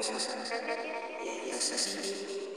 yes, yes, yes, yes,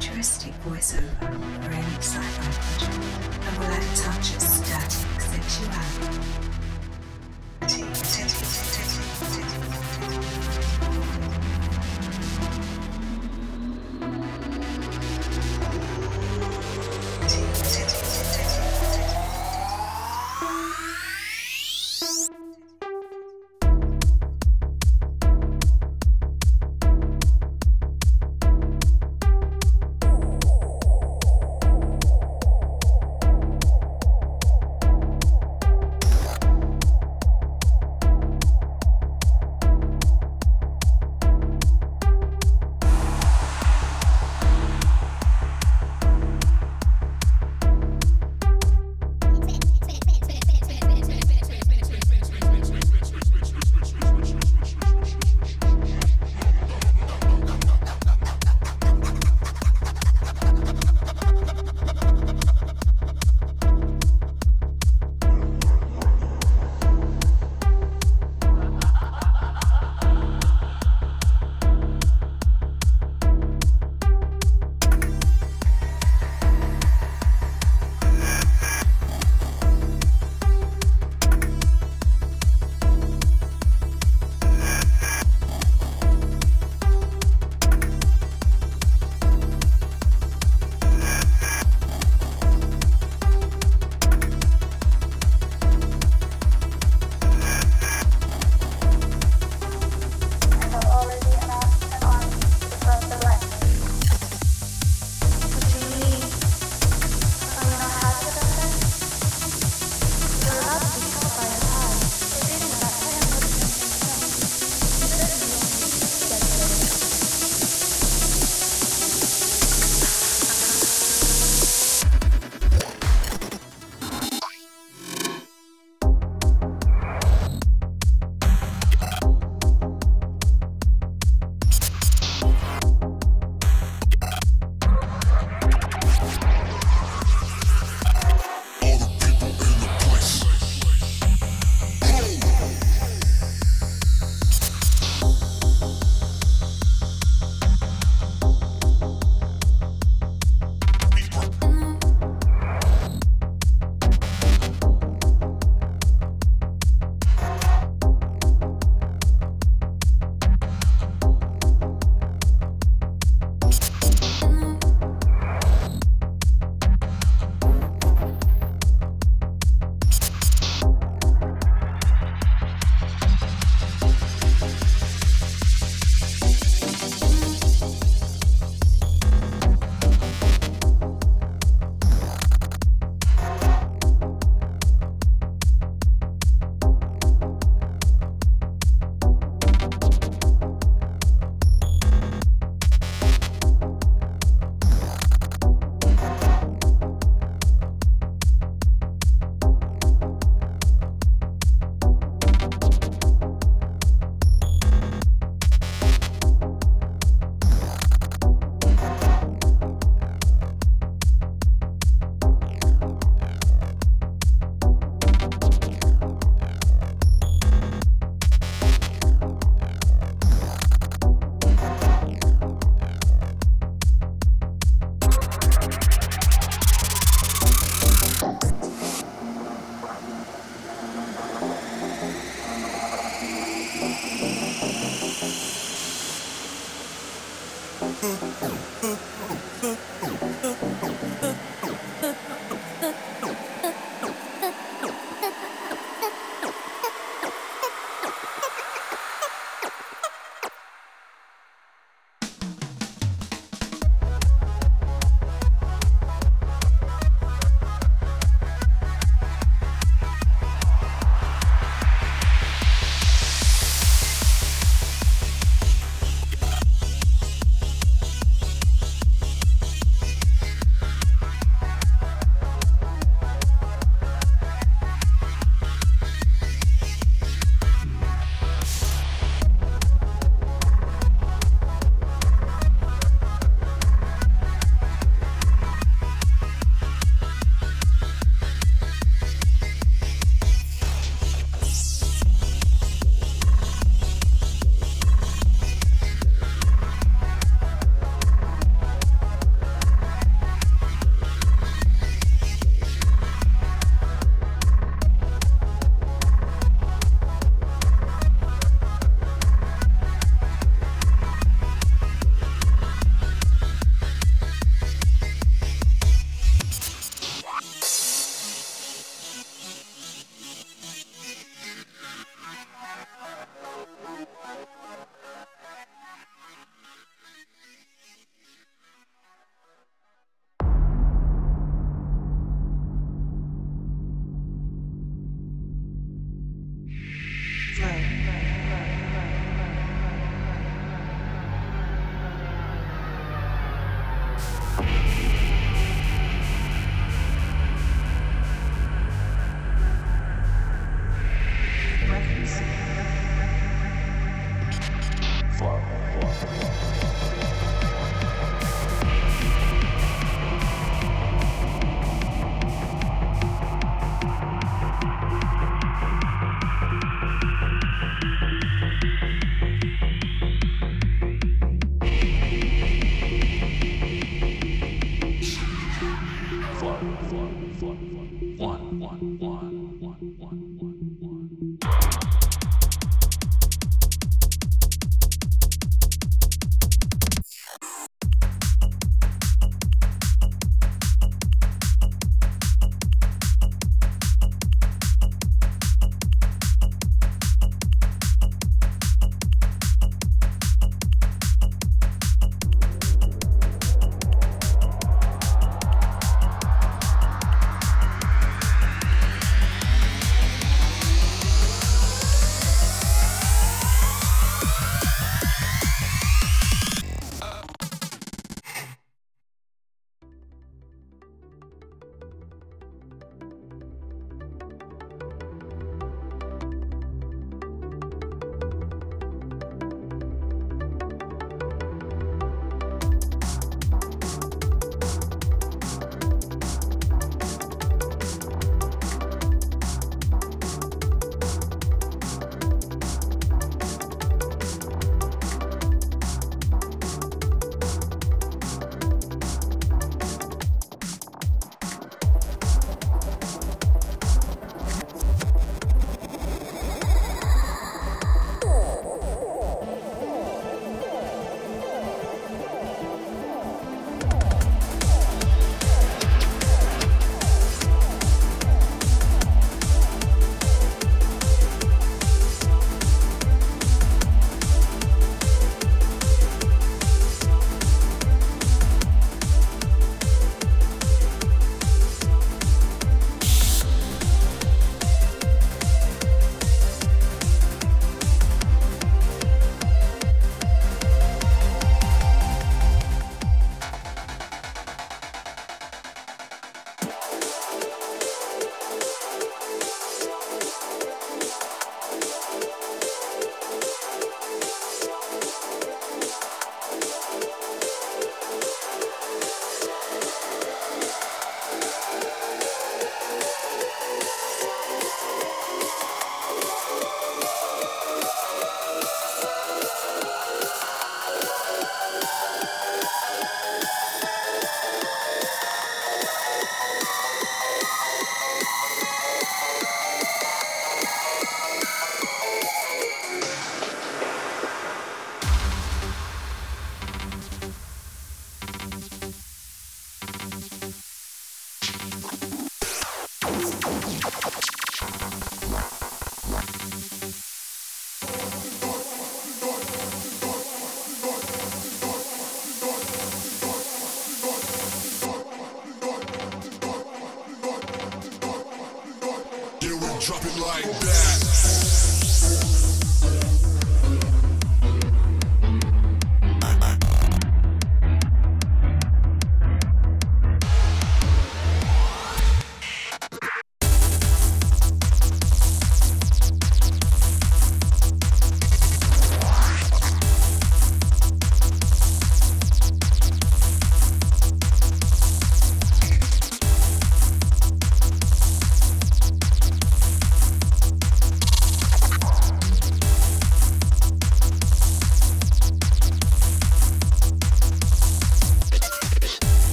futuristic voiceover for any sci-fi project and will add a touch of static sexuality.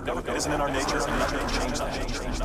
Isn't in our nature. And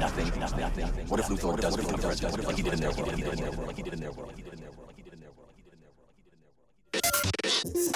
nothing. Nothing, nothing. What if Luthor does what Luthor does, like he did in their world, like he did in their world, like he did in their world, like he did in their world,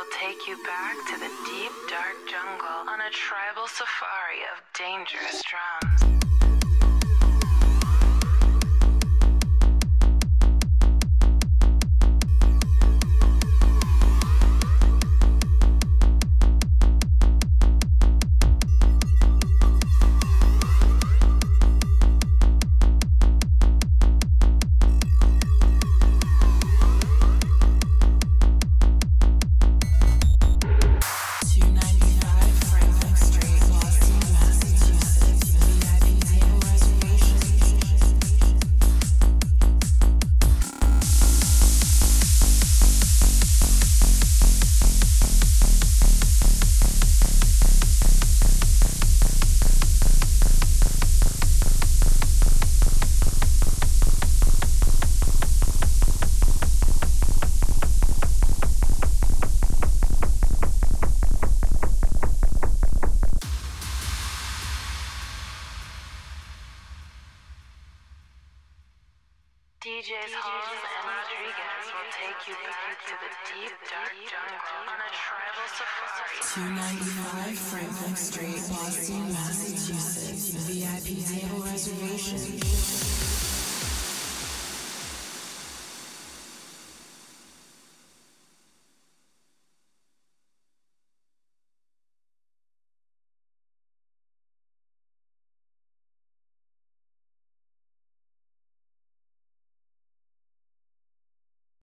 will take you back to the deep, dark jungle on a tribal safari of dangerous drums. DJs Holmes and Rodriguez will take you back to the deep, dark jungle on a tribal safari. Two ninety five Franklin Street, Boston, Massachusetts. VIP table reservation.